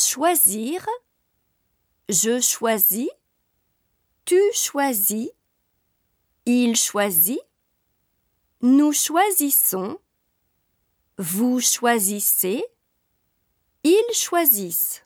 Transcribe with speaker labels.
Speaker 1: Choisir. Je choisis. Tu choisis. Il choisit. Nous choisissons. Vous choisissez. Ils choisissent.